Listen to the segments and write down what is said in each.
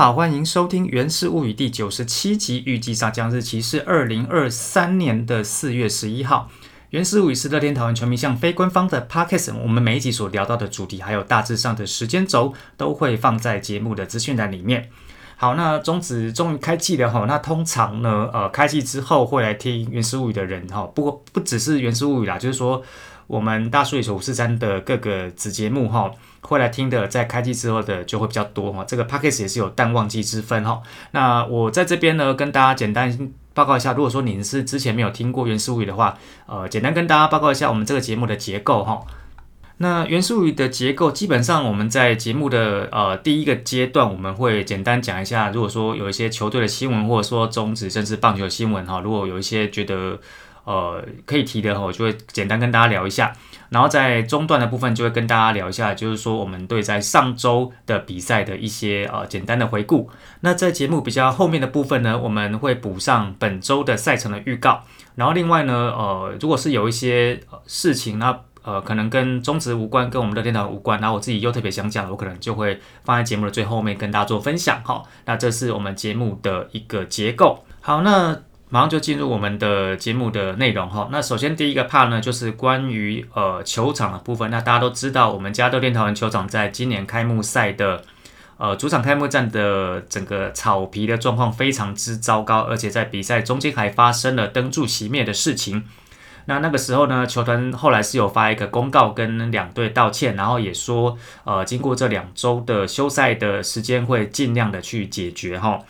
好，欢迎收听《原氏物语》第九十七集，预计上江日期是二零二三年的四月十一号。《原氏物语》是乐天讨论全民向非官方的 podcast，我们每一集所聊到的主题，还有大致上的时间轴，都会放在节目的资讯栏里面。好，那中子终于开季了哈，那通常呢，呃，开季之后会来听《原氏物语》的人哈，不过不只是《原氏物语》啦，就是说我们大数据五四三的各个子节目哈。会来听的，在开机之后的就会比较多哈。这个 p a c k a g e 也是有淡旺季之分哈。那我在这边呢，跟大家简单报告一下，如果说您是之前没有听过原始物语的话，呃，简单跟大家报告一下我们这个节目的结构哈。那原始物语的结构，基本上我们在节目的呃第一个阶段，我们会简单讲一下，如果说有一些球队的新闻，或者说中职甚至棒球新闻哈，如果有一些觉得呃可以提的哈，我就会简单跟大家聊一下。然后在中段的部分就会跟大家聊一下，就是说我们对在上周的比赛的一些呃简单的回顾。那在节目比较后面的部分呢，我们会补上本周的赛程的预告。然后另外呢，呃，如果是有一些事情，那呃可能跟中职无关，跟我们的电脑无关，然后我自己又特别想讲，我可能就会放在节目的最后面跟大家做分享哈。那这是我们节目的一个结构。好，那。马上就进入我们的节目的内容哈。那首先第一个 part 呢，就是关于呃球场的部分。那大家都知道，我们加州电桃园球场在今年开幕赛的呃主场开幕战的整个草皮的状况非常之糟糕，而且在比赛中间还发生了灯柱熄灭的事情。那那个时候呢，球团后来是有发一个公告跟两队道歉，然后也说呃经过这两周的休赛的时间，会尽量的去解决哈。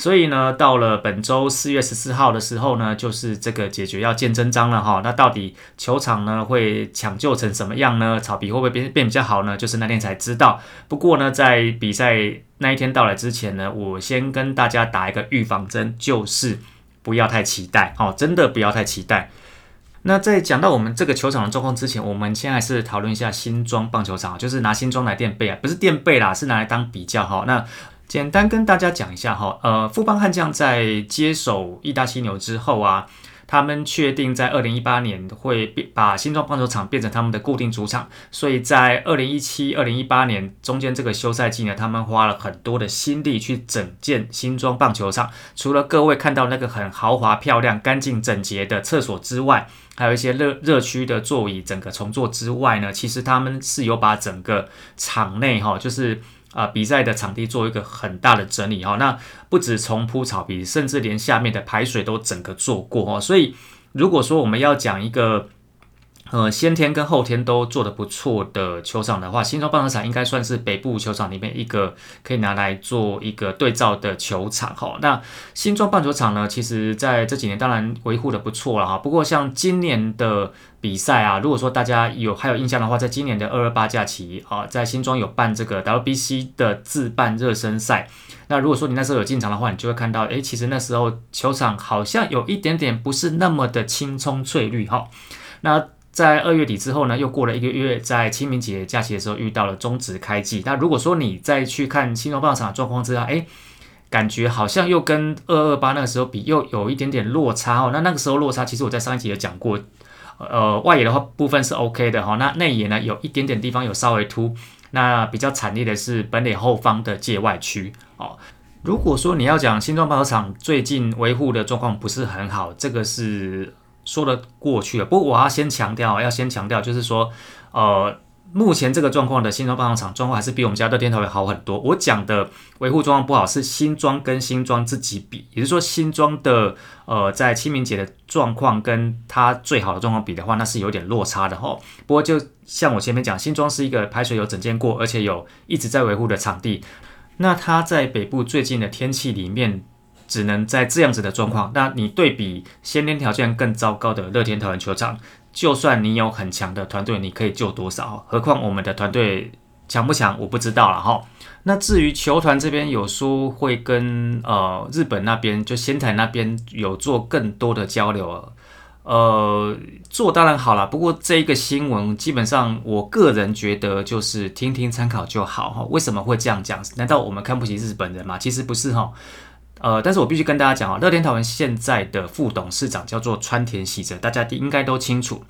所以呢，到了本周四月十四号的时候呢，就是这个解决要见真章了哈。那到底球场呢会抢救成什么样呢？草皮会不会变变比较好呢？就是那天才知道。不过呢，在比赛那一天到来之前呢，我先跟大家打一个预防针，就是不要太期待哦，真的不要太期待。那在讲到我们这个球场的状况之前，我们先还是讨论一下新装棒球场，就是拿新装来垫背啊，不是垫背啦，是拿来当比较哈。那简单跟大家讲一下哈，呃，富邦悍将在接手义大犀牛之后啊，他们确定在二零一八年会变把新庄棒球场变成他们的固定主场，所以在二零一七、二零一八年中间这个休赛季呢，他们花了很多的心力去整建新庄棒球场。除了各位看到那个很豪华、漂亮、干净、整洁的厕所之外，还有一些热热区的座椅整个重做之外呢，其实他们是有把整个场内哈，就是。啊，比赛的场地做一个很大的整理哈，那不止从铺草皮，甚至连下面的排水都整个做过哦。所以如果说我们要讲一个。呃，先天跟后天都做得不错的球场的话，新庄棒球场应该算是北部球场里面一个可以拿来做一个对照的球场哈。那新庄棒球场呢，其实在这几年当然维护的不错了哈。不过像今年的比赛啊，如果说大家有还有印象的话，在今年的二二八假期啊，在新庄有办这个 WBC 的自办热身赛。那如果说你那时候有进场的话，你就会看到，诶，其实那时候球场好像有一点点不是那么的青葱翠绿哈。那在二月底之后呢，又过了一个月，在清明节假期的时候遇到了中止开季。那如果说你再去看新庄棒场的状况之下，哎，感觉好像又跟二二八那个时候比，又有一点点落差哦。那那个时候落差，其实我在上一集也讲过，呃，外野的话部分是 OK 的哈。那内野呢，有一点点地方有稍微凸。那比较惨烈的是本垒后方的界外区哦。如果说你要讲新庄棒场最近维护的状况不是很好，这个是。说得过去了，不过我要先强调，要先强调，就是说，呃，目前这个状况的新庄棒球场状况还是比我们家的电台会好很多。我讲的维护状况不好，是新庄跟新庄自己比，也就是说，新庄的呃，在清明节的状况跟它最好的状况比的话，那是有点落差的哈。不过就像我前面讲，新庄是一个排水有整建过，而且有一直在维护的场地，那它在北部最近的天气里面。只能在这样子的状况，那你对比先天条件更糟糕的乐天桃园球场，就算你有很强的团队，你可以救多少？何况我们的团队强不强，我不知道了哈。那至于球团这边有说会跟呃日本那边就仙台那边有做更多的交流，呃，做当然好了，不过这一个新闻基本上我个人觉得就是听听参考就好哈。为什么会这样讲？难道我们看不起日本人吗？其实不是哈。呃，但是我必须跟大家讲啊，乐天桃园现在的副董事长叫做川田喜哲，大家应该都清楚。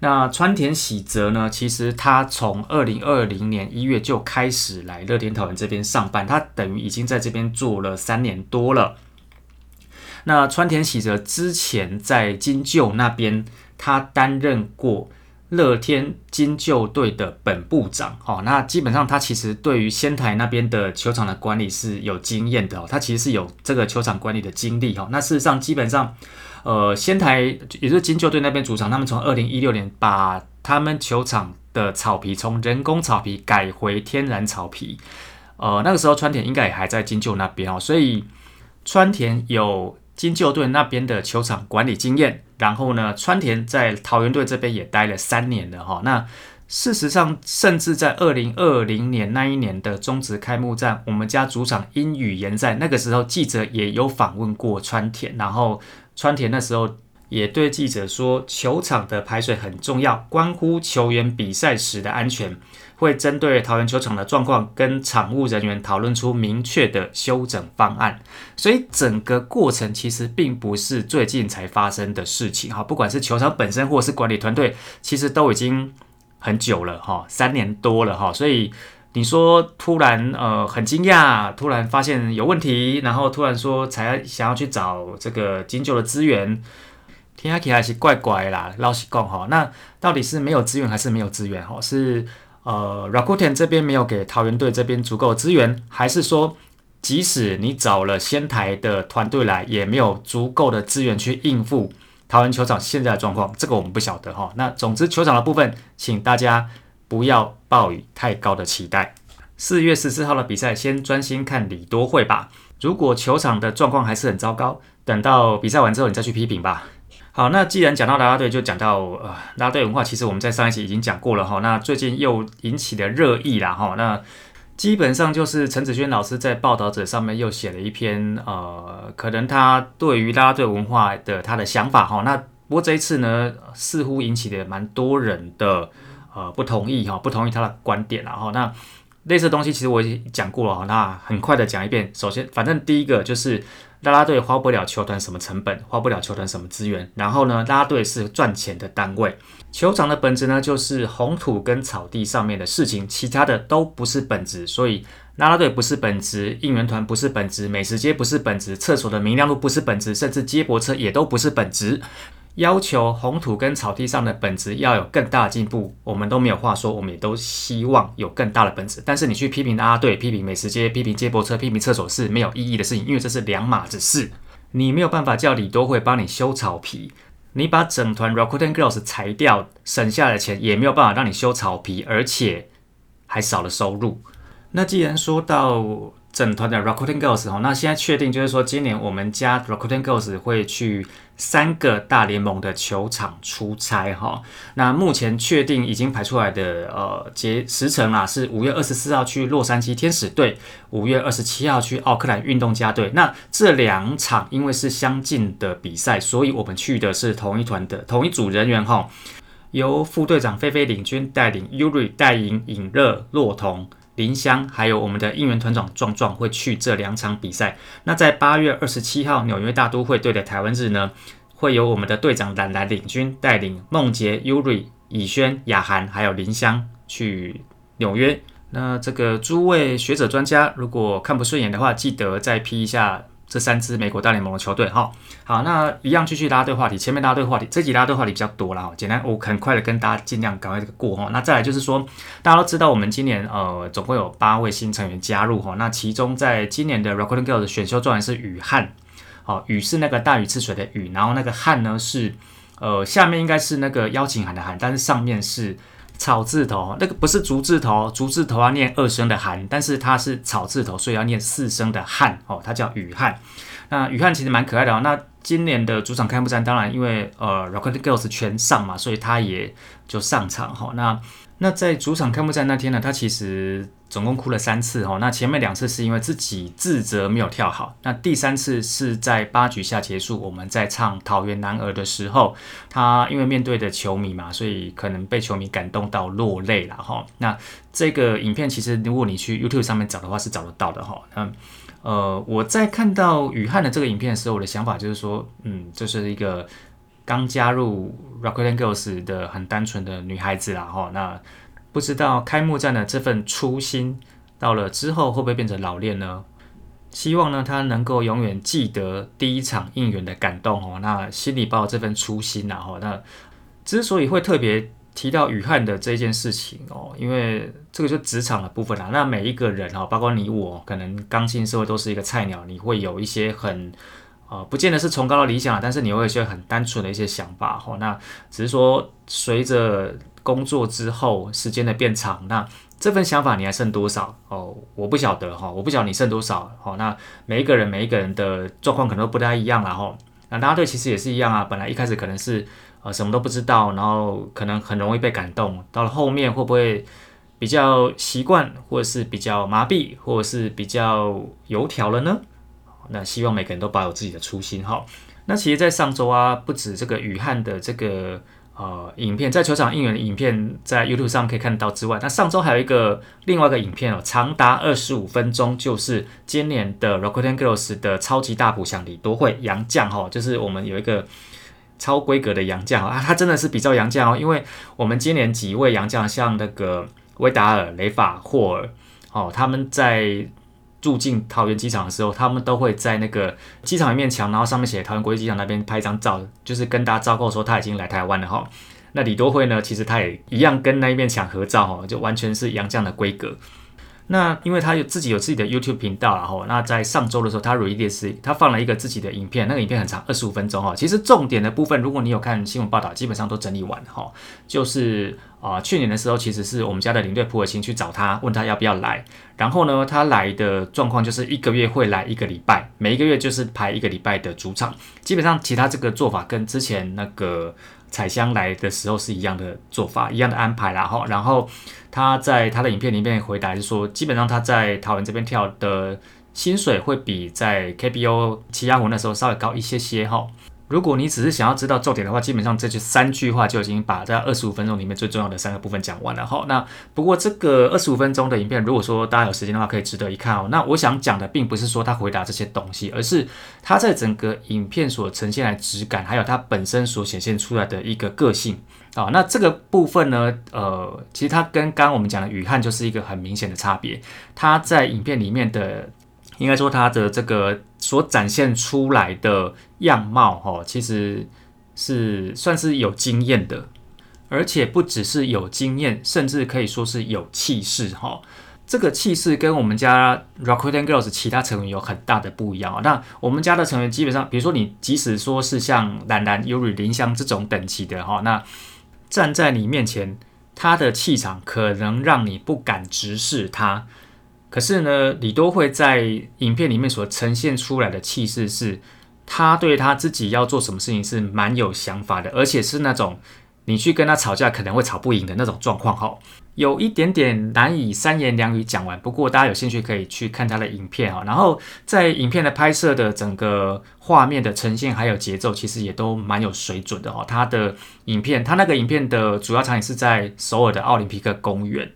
那川田喜泽呢？其实他从二零二零年一月就开始来乐天桃园这边上班，他等于已经在这边做了三年多了。那川田喜泽之前在金鹫那边，他担任过乐天金鹫队的本部长。哦，那基本上他其实对于仙台那边的球场的管理是有经验的哦，他其实是有这个球场管理的经历哈。那事实上，基本上。呃，仙台也就是金鹫队那边主场，他们从二零一六年把他们球场的草皮从人工草皮改回天然草皮。呃，那个时候川田应该也还在金鹫那边哦，所以川田有金鹫队那边的球场管理经验。然后呢，川田在桃园队这边也待了三年了哈。那事实上，甚至在二零二零年那一年的中职开幕战，我们家主场因雨延赛，那个时候记者也有访问过川田，然后。川田那时候也对记者说，球场的排水很重要，关乎球员比赛时的安全，会针对桃园球场的状况跟场务人员讨论出明确的修整方案。所以整个过程其实并不是最近才发生的事情哈，不管是球场本身或是管理团队，其实都已经很久了哈，三年多了哈，所以。你说突然呃很惊讶，突然发现有问题，然后突然说才想要去找这个金鹫的资源，听起来还是怪怪啦。老实讲哈，那到底是没有资源还是没有资源哈？是呃 Rakuten 这边没有给桃园队这边足够的资源，还是说即使你找了仙台的团队来，也没有足够的资源去应付桃园球场现在的状况？这个我们不晓得哈。那总之球场的部分，请大家。不要抱以太高的期待。四月十四号的比赛，先专心看李多会吧。如果球场的状况还是很糟糕，等到比赛完之后你再去批评吧。好，那既然讲到啦啦队，就讲到呃啦啦队文化。其实我们在上一期已经讲过了哈。那最近又引起了热议啦哈。那基本上就是陈子轩老师在报道者上面又写了一篇呃，可能他对于啦啦队文化的他的想法哈。那不过这一次呢，似乎引起了蛮多人的。呃，不同意哈，不同意他的观点然后那类似的东西其实我已经讲过了哈，那很快的讲一遍。首先，反正第一个就是拉拉队花不了球团什么成本，花不了球团什么资源。然后呢，拉拉队是赚钱的单位，球场的本质呢就是红土跟草地上面的事情，其他的都不是本质。所以拉拉队不是本质，应援团不是本质，美食街不是本质，厕所的明亮度不是本质，甚至接驳车也都不是本质。要求红土跟草地上的本质要有更大的进步，我们都没有话说，我们也都希望有更大的本质。但是你去批评阿队、批评美食街、批评接驳车、批评厕所是没有意义的事情，因为这是两码子事。你没有办法叫李多惠帮你修草皮，你把整团 Rakuten Girls 裁掉，省下的钱也没有办法让你修草皮，而且还少了收入。那既然说到，整团的 Rakuten Girls 哈，那现在确定就是说，今年我们家 Rakuten Girls 会去三个大联盟的球场出差哈。那目前确定已经排出来的呃节时程啦，是五月二十四号去洛杉矶天使队，五月二十七号去奥克兰运动家队。那这两场因为是相近的比赛，所以我们去的是同一团的同一组人员哈，由副队长菲菲领军带领 Uri 带领尹热洛彤。林湘还有我们的应援团长壮壮会去这两场比赛。那在八月二十七号纽约大都会队的台湾日呢，会由我们的队长兰兰领军带领梦洁、Uri、以轩、雅涵还有林湘去纽约。那这个诸位学者专家如果看不顺眼的话，记得再批一下。这三支美国大联盟的球队，哈，好，那一样继续拉队话题。前面拉队话题，这集拉队话题比较多了哈。简单，我很快的跟大家尽量赶快这个过哈。那再来就是说，大家都知道我们今年呃总共有八位新成员加入哈。那其中在今年的 Recording Girl 的选秀状元是雨汉，哦，雨是那个大禹治水的雨，然后那个汉呢是呃下面应该是那个邀请函的函，但是上面是。草字头，那个不是竹字头，竹字头要念二声的寒，但是它是草字头，所以要念四声的汉哦，它叫雨汉。那雨汉其实蛮可爱的哦。那今年的主场开幕战，当然因为呃 Rocket Girls 全上嘛，所以他也就上场哈。那那在主场开幕战那天呢，他其实总共哭了三次哈。那前面两次是因为自己自责没有跳好，那第三次是在八局下结束，我们在唱《桃园男儿》的时候，他因为面对的球迷嘛，所以可能被球迷感动到落泪了哈。那这个影片其实如果你去 YouTube 上面找的话，是找得到的哈。嗯，呃，我在看到雨汉的这个影片的时候，我的想法就是说，嗯，这是一个。刚加入 Rakuten Girls 的很单纯的女孩子啦，哈，那不知道开幕战的这份初心，到了之后会不会变成老练呢？希望呢，她能够永远记得第一场应援的感动哦，那心里抱这份初心然后那之所以会特别提到雨汉的这件事情哦，因为这个就职场的部分啦。那每一个人哦，包括你我，可能刚进社会都是一个菜鸟，你会有一些很。啊，不见得是崇高的理想，但是你会有一些很单纯的一些想法哈。那只是说，随着工作之后时间的变长，那这份想法你还剩多少哦？我不晓得哈，我不晓得你剩多少哈。那每一个人每一个人的状况可能都不太一样了哈。那大家对其实也是一样啊，本来一开始可能是呃什么都不知道，然后可能很容易被感动，到了后面会不会比较习惯，或者是比较麻痹，或者是比较油条了呢？那希望每个人都保有自己的初心哈。那其实，在上周啊，不止这个雨汉的这个呃影片，在球场应援的影片，在 YouTube 上可以看到之外，那上周还有一个另外一个影片哦，长达二十五分钟，就是今年的 Rakuten Girls 的超级大补强里多会杨将哈，就是我们有一个超规格的杨将啊，他真的是比较洋将哦，因为我们今年几位洋将，像那个威达尔、雷法、霍尔哦，他们在。入境桃园机场的时候，他们都会在那个机场一面墙，然后上面写桃园国际机场那边拍一张照，就是跟大家昭告说他已经来台湾了哈。那李多惠呢，其实他也一样跟那一面墙合照哈，就完全是杨绛的规格。那因为他有自己有自己的 YouTube 频道，然后那在上周的时候，他 release 他放了一个自己的影片，那个影片很长，二十五分钟哈。其实重点的部分，如果你有看新闻报道，基本上都整理完哈。就是啊，去年的时候，其实是我们家的领队普尔辛去找他，问他要不要来。然后呢，他来的状况就是一个月会来一个礼拜，每一个月就是排一个礼拜的主场。基本上其他这个做法跟之前那个。彩香来的时候是一样的做法，一样的安排啦哈。然后他在他的影片里面回答是说，基本上他在桃园这边跳的薪水会比在 KBO 七亚湖那时候稍微高一些些哈。如果你只是想要知道重点的话，基本上这就三句话就已经把在二十五分钟里面最重要的三个部分讲完了哈。那不过这个二十五分钟的影片，如果说大家有时间的话，可以值得一看哦。那我想讲的并不是说他回答这些东西，而是他在整个影片所呈现来质感，还有他本身所显现出来的一个个性啊。那这个部分呢，呃，其实他跟刚刚我们讲的雨汉就是一个很明显的差别。他在影片里面的。应该说，他的这个所展现出来的样貌，哈，其实是算是有经验的，而且不只是有经验，甚至可以说是有气势，哈。这个气势跟我们家 Rakuten Girls 其他成员有很大的不一样啊。那我们家的成员基本上，比如说你即使说是像兰兰、Yuri、林香这种等级的，哈，那站在你面前，他的气场可能让你不敢直视他。可是呢，李多惠在影片里面所呈现出来的气势是，他对他自己要做什么事情是蛮有想法的，而且是那种你去跟他吵架可能会吵不赢的那种状况哈，有一点点难以三言两语讲完。不过大家有兴趣可以去看他的影片哈，然后在影片的拍摄的整个画面的呈现还有节奏，其实也都蛮有水准的哈。他的影片，他那个影片的主要场景是在首尔的奥林匹克公园。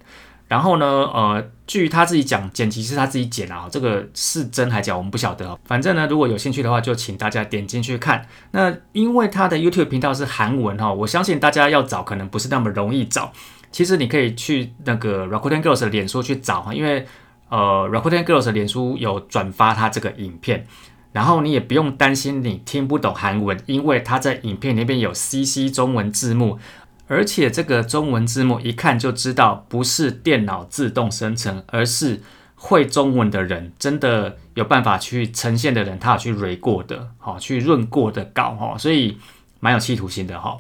然后呢，呃，据他自己讲，剪辑是他自己剪啊，这个是真还假，我们不晓得。反正呢，如果有兴趣的话，就请大家点进去看。那因为他的 YouTube 频道是韩文哈，我相信大家要找可能不是那么容易找。其实你可以去那个 Rakuten Girls 的脸书去找哈，因为呃 Rakuten Girls 的脸书有转发他这个影片，然后你也不用担心你听不懂韩文，因为他在影片那边有 CC 中文字幕。而且这个中文字幕一看就知道不是电脑自动生成，而是会中文的人真的有办法去呈现的人，他有去蕊过的，好去润过的稿哈，所以蛮有企图心的哈。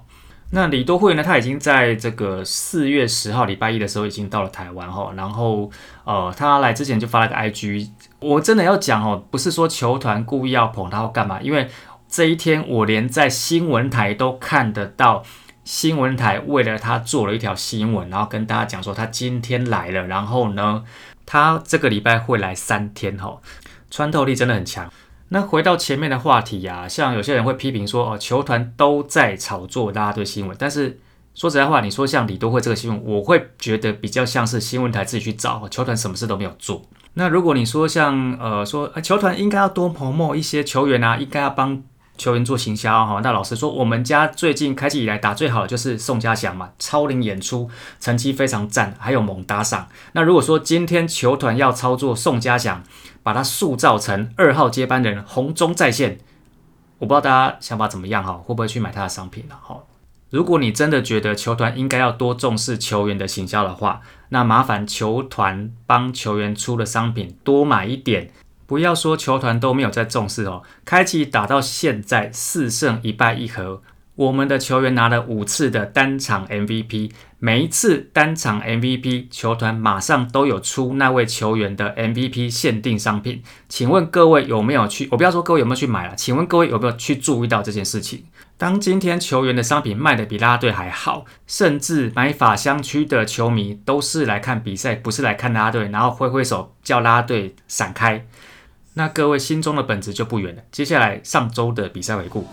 那李多惠呢，他已经在这个四月十号礼拜一的时候已经到了台湾哈，然后呃他来之前就发了个 IG，我真的要讲哦，不是说球团故意要捧他或干嘛，因为这一天我连在新闻台都看得到。新闻台为了他做了一条新闻，然后跟大家讲说他今天来了，然后呢，他这个礼拜会来三天哈，穿透力真的很强。那回到前面的话题呀，像有些人会批评说哦，球团都在炒作大家对新闻，但是说实在话，你说像李多惠这个新闻，我会觉得比较像是新闻台自己去找，球团什么事都没有做。那如果你说像呃说球团应该要多某某一些球员啊，应该要帮。球员做行销哈。那老师说，我们家最近开季以来打最好的就是宋家祥嘛，超龄演出，成绩非常赞，还有猛打赏。那如果说今天球团要操作宋家祥，把他塑造成二号接班人，红中在线，我不知道大家想法怎么样哈，会不会去买他的商品了哈？如果你真的觉得球团应该要多重视球员的行销的话，那麻烦球团帮球员出的商品多买一点，不要说球团都没有在重视哦。开启打到现在四胜一败一和，我们的球员拿了五次的单场 MVP。每一次单场 MVP，球团马上都有出那位球员的 MVP 限定商品。请问各位有没有去？我不要说各位有没有去买了，请问各位有没有去注意到这件事情？当今天球员的商品卖的比拉队还好，甚至买法香区的球迷都是来看比赛，不是来看拉队，然后挥挥手叫拉拉队闪开。那各位心中的本子就不远了。接下来上周的比赛回顾。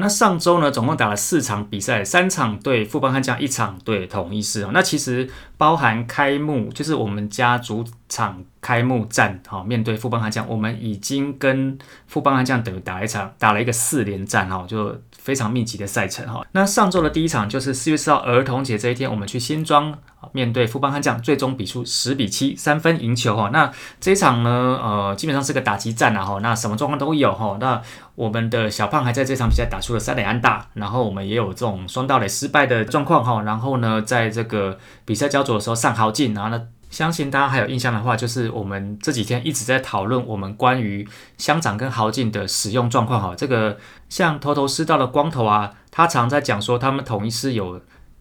那上周呢，总共打了四场比赛，三场对富邦悍将，一场对统一狮哦。那其实包含开幕，就是我们家主场开幕战，哈，面对富邦悍将，我们已经跟富邦悍将等于打一场，打了一个四连战，哈，就。非常密集的赛程哈，那上周的第一场就是四月四号儿童节这一天，我们去新庄面对富邦悍将，最终比出十比七三分赢球哈。那这一场呢，呃，基本上是个打击战啊哈，那什么状况都有哈。那我们的小胖还在这场比赛打出了三垒安打，然后我们也有这种双盗垒失败的状况哈。然后呢，在这个比赛焦灼的时候上好进，然后呢。相信大家还有印象的话，就是我们这几天一直在讨论我们关于乡长跟豪景的使用状况哈。这个像头头师道的光头啊，他常在讲说他们统一是有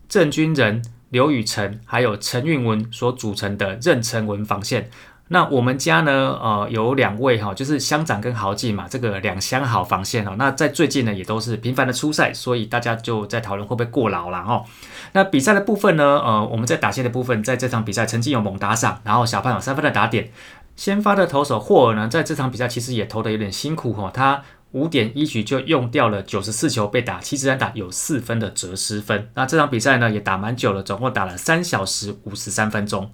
郑军人、刘宇成还有陈运文所组成的任成文防线。那我们家呢，呃，有两位哈，就是乡长跟豪记嘛，这个两乡好防线哦。那在最近呢，也都是频繁的出赛，所以大家就在讨论会不会过劳了哈。那比赛的部分呢，呃，我们在打线的部分，在这场比赛曾经有猛打赏，然后小胖有三分的打点。先发的投手霍尔呢，在这场比赛其实也投的有点辛苦哈，他五点一局就用掉了九十四球被打七十三打，有四分的折失分。那这场比赛呢，也打蛮久了，总共打了三小时五十三分钟。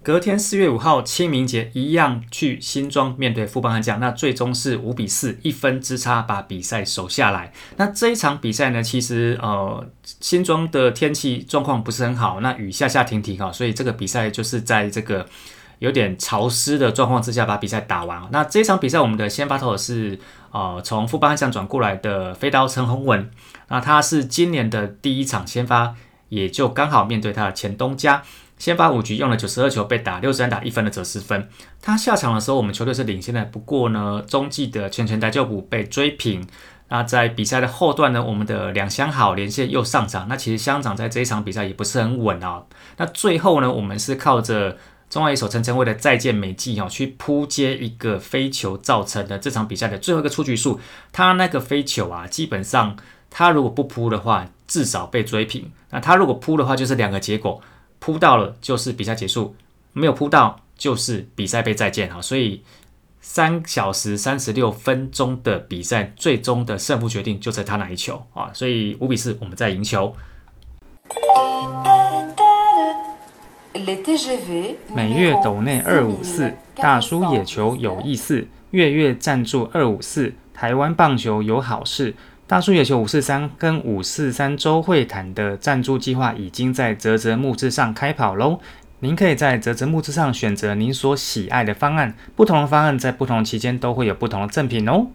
隔天四月五号清明节一样去新庄面对富邦悍将，那最终是五比四一分之差把比赛守下来。那这一场比赛呢，其实呃新庄的天气状况不是很好，那雨下下停停哈，所以这个比赛就是在这个有点潮湿的状况之下把比赛打完。那这一场比赛我们的先发投手是呃从富邦悍将转过来的飞刀陈宏文，那他是今年的第一场先发，也就刚好面对他的前东家。先发五局用了九十二球被打六十三打一分的折失分。他下场的时候，我们球队是领先的。不过呢，中继的全权代救补被追平。那在比赛的后段呢，我们的两相好连线又上场。那其实乡长在这一场比赛也不是很稳啊。那最后呢，我们是靠着中外一手陈晨为的再见美记哦，去扑接一个飞球造成的这场比赛的最后一个出局数。他那个飞球啊，基本上他如果不扑的话，至少被追平。那他如果扑的话，就是两个结果。扑到了就是比赛结束，没有扑到就是比赛被再见哈，所以三小时三十六分钟的比赛，最终的胜负决定就在他那一球啊，所以五比四我们在赢球。每月斗内二五四，大叔野球有意思，月月赞助二五四，台湾棒球有好事。大叔野球五四三跟五四三周会谈的赞助计划已经在泽泽木之上开跑喽！您可以在泽泽木之上选择您所喜爱的方案，不同的方案在不同期间都会有不同的赠品哦。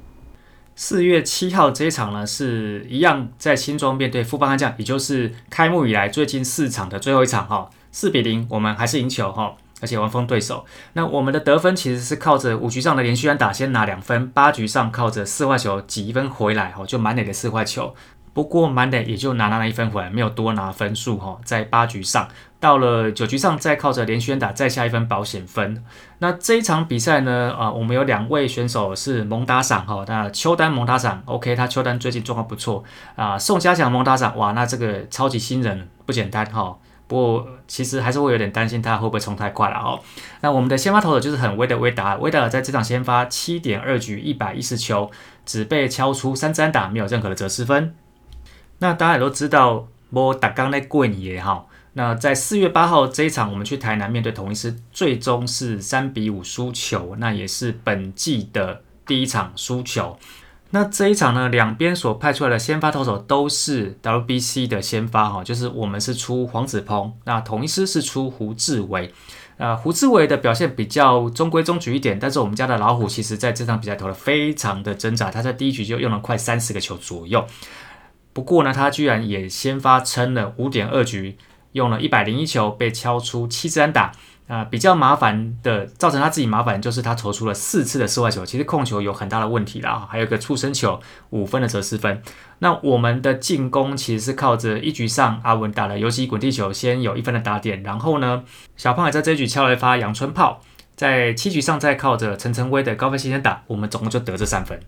四月七号这一场呢，是一样在新庄面对富邦悍将，也就是开幕以来最近四场的最后一场哈，四比零，我们还是赢球哈。而且完封对手，那我们的得分其实是靠着五局上的连续安打先拿两分，八局上靠着四坏球挤一分回来，哈，就满垒的四坏球。不过满垒也就拿那了一分回来，没有多拿分数，哈，在八局上，到了九局上再靠着连续安打再下一分保险分。那这一场比赛呢，啊，我们有两位选手是蒙打赏，哈，那邱丹蒙打赏，OK，他邱丹最近状况不错啊。宋家祥蒙打赏，哇，那这个超级新人不简单，哈。不过其实还是会有点担心他会不会冲太快了哦。那我们的先发投手就是很威的威达，威达尔在这场先发七点二局一百一十球，只被敲出三支安打，没有任何的折失分。那大家也都知道，我打刚那过年哈。那在四月八号这一场，我们去台南面对同一师，最终是三比五输球，那也是本季的第一场输球。那这一场呢，两边所派出来的先发投手都是 WBC 的先发哈，就是我们是出黄子鹏，那同一师是出胡志伟。呃，胡志伟的表现比较中规中矩一点，但是我们家的老虎其实在这场比赛投的非常的挣扎，他在第一局就用了快三十个球左右。不过呢，他居然也先发撑了五点二局。用了一百零一球被敲出七支安打，啊，比较麻烦的，造成他自己麻烦就是他投出了四次的室外球，其实控球有很大的问题啦，还有个触身球五分的折失分。那我们的进攻其实是靠着一局上阿文打了游击滚地球，先有一分的打点，然后呢，小胖也在这一局敲了一发阳春炮，在七局上再靠着陈晨威的高分先打，我们总共就得这三分。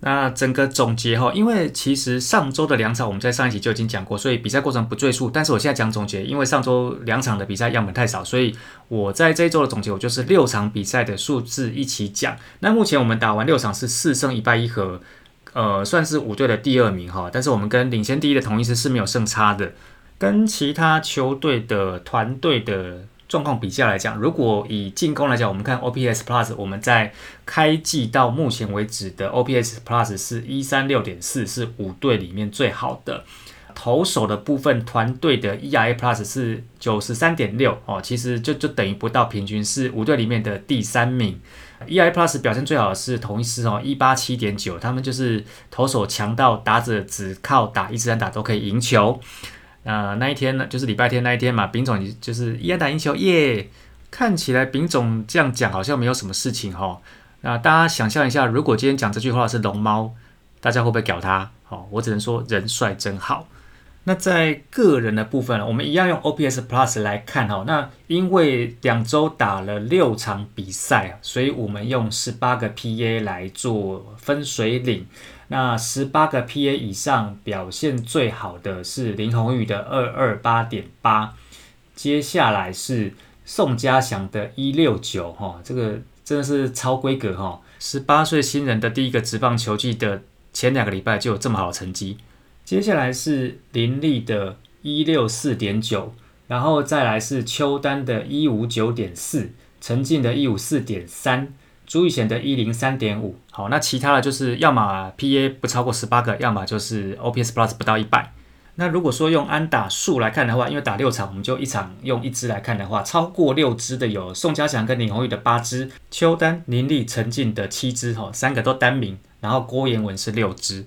那整个总结哈，因为其实上周的两场我们在上一集就已经讲过，所以比赛过程不赘述。但是我现在讲总结，因为上周两场的比赛样本太少，所以我在这一周的总结，我就是六场比赛的数字一起讲。那目前我们打完六场是四胜一败一和，呃，算是五队的第二名哈。但是我们跟领先第一的同一师是没有胜差的，跟其他球队的团队的。状况比较来讲，如果以进攻来讲，我们看 OPS Plus，我们在开季到目前为止的 OPS Plus 是一三六点四，是五队里面最好的。投手的部分，团队的 ERA Plus 是九十三点六哦，其实就就等于不到平均，是五队里面的第三名。ERA Plus 表现最好的是同一师哦，一八七点九，他们就是投手强到打者只靠打一支单打都可以赢球。那那一天呢，就是礼拜天那一天嘛，丙总就是一安打赢球耶。看起来丙总这样讲好像没有什么事情哈。那大家想象一下，如果今天讲这句话是龙猫，大家会不会屌他？好，我只能说人帅真好。那在个人的部分，我们一样用 OPS Plus 来看哈。那因为两周打了六场比赛所以我们用十八个 PA 来做分水岭。那十八个 PA 以上表现最好的是林宏宇的二二八点八，接下来是宋家祥的一六九哈，这个真的是超规格哈，十八岁新人的第一个职棒球季的前两个礼拜就有这么好的成绩。接下来是林立的一六四点九，然后再来是邱丹的一五九点四，陈进的一五四点三。足以贤的一零三点五，好，那其他的就是要么 PA 不超过十八个，要么就是 OPS Plus 不到一百。那如果说用安打数来看的话，因为打六场，我们就一场用一支来看的话，超过六支的有宋家祥跟林宏宇的八支，邱丹、林立、陈进的七支，哈，三个都单名，然后郭彦文是六支。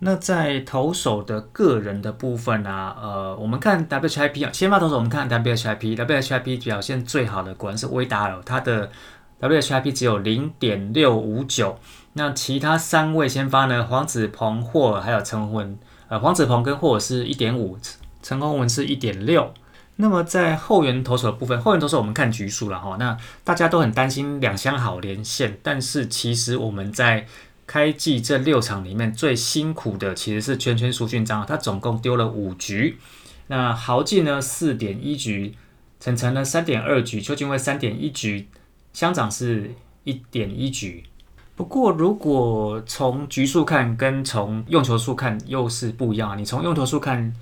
那在投手的个人的部分呢，呃，我们看 WHIP 啊，先发投手我们看 WHIP，WHIP 表现最好的果然是威达尔，他的。WHIP 只有零点六五九，那其他三位先发呢？黄子鹏、霍尔还有陈宏文，呃，黄子鹏跟霍尔是一点五，陈宏文是一点六。那么在后援投手的部分，后援投手我们看局数了哈。那大家都很担心两相好连线，但是其实我们在开季这六场里面最辛苦的其实是圈圈苏俊章，他总共丢了五局。那豪进呢四点一局，陈晨呢三点二局，邱俊威三点一局。乡长是一点一局，不过如果从局数看，跟从用球数看又是不一样啊。你从用球数看，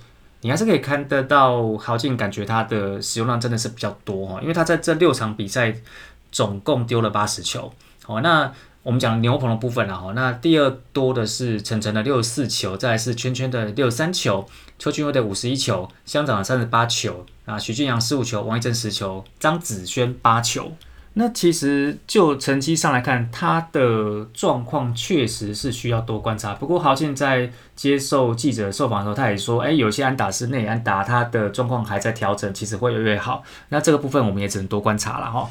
你还是可以看得到豪进，感觉他的使用量真的是比较多哈，因为他在这六场比赛总共丢了八十球。好，那我们讲牛棚的部分了哈，那第二多的是晨晨的六十四球，再来是圈圈的六十三球，邱俊威的五十一球，乡长的三十八球，啊，许俊阳十五球，王一正十球，张子轩八球。那其实就成绩上来看，他的状况确实是需要多观察。不过好，现在接受记者受访的时候，他也说，哎，有些安达是内安达，他的状况还在调整，其实会越来越好。那这个部分我们也只能多观察了哈。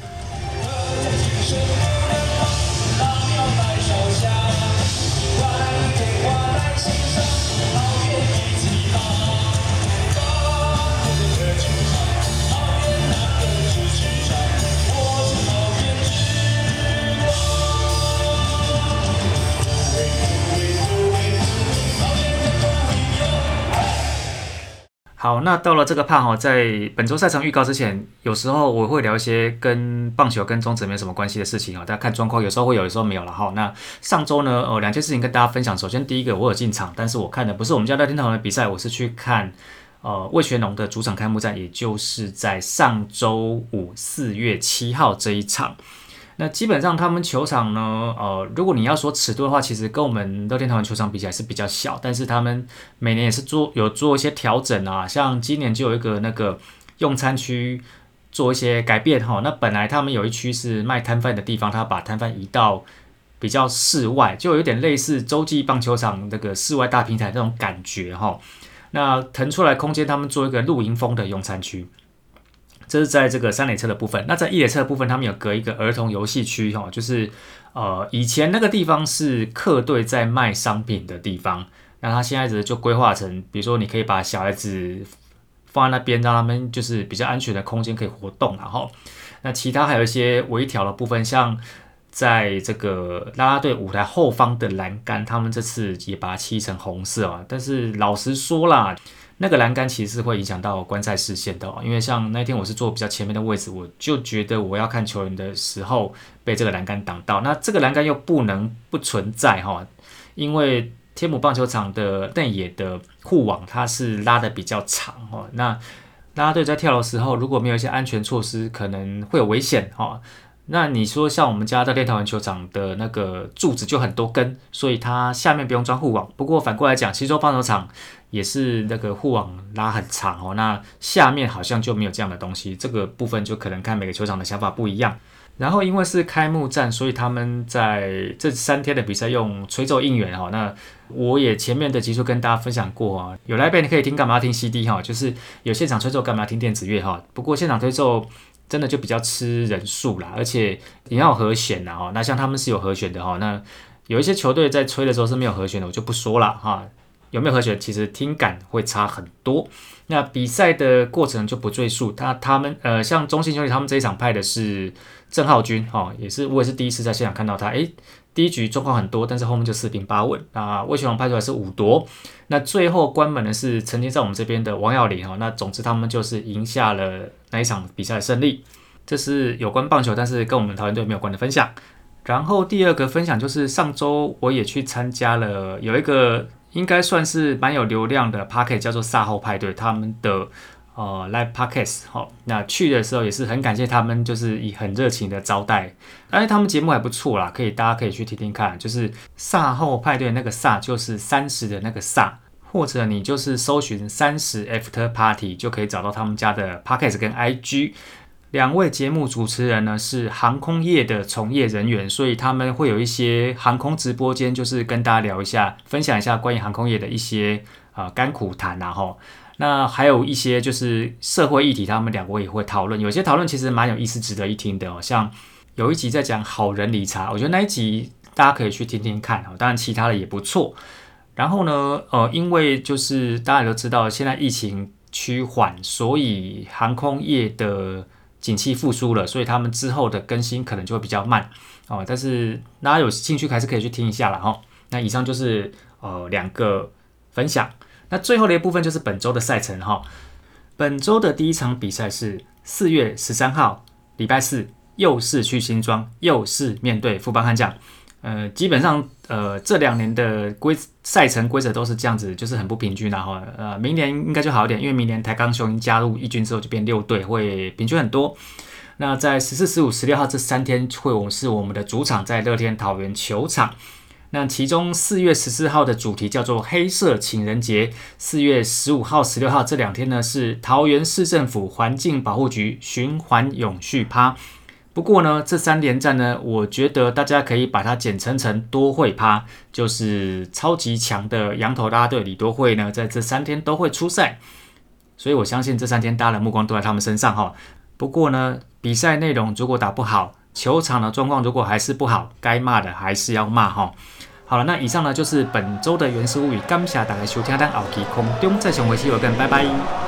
好，那到了这个判哈，在本周赛程预告之前，有时候我会聊一些跟棒球跟中职没什么关系的事情啊。大家看状况，有时候会有，有时候没有了哈。那上周呢，呃，两件事情跟大家分享。首先，第一个，我有进场，但是我看的不是我们家大天堂的比赛，我是去看呃魏全龙的主场开幕战，也就是在上周五四月七号这一场。那基本上他们球场呢，呃，如果你要说尺度的话，其实跟我们乐天桃园球场比起来是比较小，但是他们每年也是做有做一些调整啊，像今年就有一个那个用餐区做一些改变哈。那本来他们有一区是卖摊贩的地方，他把摊贩移到比较室外，就有点类似洲际棒球场那个室外大平台那种感觉哈。那腾出来空间，他们做一个露营风的用餐区。这是在这个三垒车的部分。那在一垒车的部分，他们有隔一个儿童游戏区，哈，就是呃，以前那个地方是客队在卖商品的地方。那他现在就规划成，比如说你可以把小孩子放在那边，让他们就是比较安全的空间可以活动，然后那其他还有一些微调的部分，像在这个啦啦队舞台后方的栏杆，他们这次也把它漆成红色啊。但是老实说啦。那个栏杆其实是会影响到观赛视线的哦，因为像那天我是坐比较前面的位置，我就觉得我要看球员的时候被这个栏杆挡到。那这个栏杆又不能不存在哈，因为天母棒球场的内野的护网它是拉的比较长哦，那大家队在跳的时候如果没有一些安全措施，可能会有危险哈。那你说像我们家的练桃园球场的那个柱子就很多根，所以它下面不用装护网。不过反过来讲，西洲棒球场也是那个护网拉很长哦，那下面好像就没有这样的东西。这个部分就可能看每个球场的想法不一样。然后因为是开幕战，所以他们在这三天的比赛用吹奏应援哈。那我也前面的集数跟大家分享过啊，有来贝你可以听干嘛听 CD 哈，就是有现场吹奏干嘛听电子乐哈。不过现场吹奏。真的就比较吃人数啦，而且你要和弦的哈。那像他们是有和弦的哈。那有一些球队在吹的时候是没有和弦的，我就不说了哈。有没有和弦，其实听感会差很多。那比赛的过程就不赘述。他他们呃，像中信兄弟他们这一场派的是郑浩君哈，也是我也是第一次在现场看到他。诶，第一局状况很多，但是后面就四平八稳啊。魏全龙派出来是五夺。那最后关门的是曾经在我们这边的王耀林哈。那总之他们就是赢下了那一场比赛的胜利。这是有关棒球，但是跟我们桃园队没有关的分享。然后第二个分享就是上周我也去参加了有一个。应该算是蛮有流量的 p a r k e t 叫做赛后派对，他们的呃 live p a r k e t 哈，那去的时候也是很感谢他们，就是以很热情的招待，而且他们节目还不错啦，可以大家可以去听听看，就是赛后派对那个赛就是三十的那个赛，或者你就是搜寻三十 after party 就可以找到他们家的 p a r k e t 跟 IG。两位节目主持人呢是航空业的从业人员，所以他们会有一些航空直播间，就是跟大家聊一下，分享一下关于航空业的一些啊甘苦谈然后那还有一些就是社会议题，他们两位也会讨论，有些讨论其实蛮有意思，值得一听的哦。像有一集在讲好人理查，我觉得那一集大家可以去听听看哦。当然其他的也不错。然后呢，呃，因为就是大家都知道现在疫情趋缓，所以航空业的景气复苏了，所以他们之后的更新可能就会比较慢哦。但是大家有兴趣还是可以去听一下了哈。那以上就是呃两个分享。那最后的一部分就是本周的赛程哈。本周的第一场比赛是四月十三号，礼拜四，又是去新庄，又是面对富邦悍将。呃，基本上，呃，这两年的规赛程规则都是这样子，就是很不平均然后，呃，明年应该就好一点，因为明年台钢雄鹰加入一军之后就变六队，会平均很多。那在十四、十五、十六号这三天会，我们是我们的主场在乐天桃园球场。那其中四月十四号的主题叫做黑色情人节，四月十五号、十六号这两天呢是桃园市政府环境保护局循环永续趴。不过呢，这三连战呢，我觉得大家可以把它简称成多会趴，就是超级强的羊头拉队李多会呢，在这三天都会出赛，所以我相信这三天大家的目光都在他们身上哈。不过呢，比赛内容如果打不好，球场的状况如果还是不好，该骂的还是要骂哈。好了，那以上呢就是本周的原始物语，感谢大家收听，咱后期空中再相会，see you again，拜拜。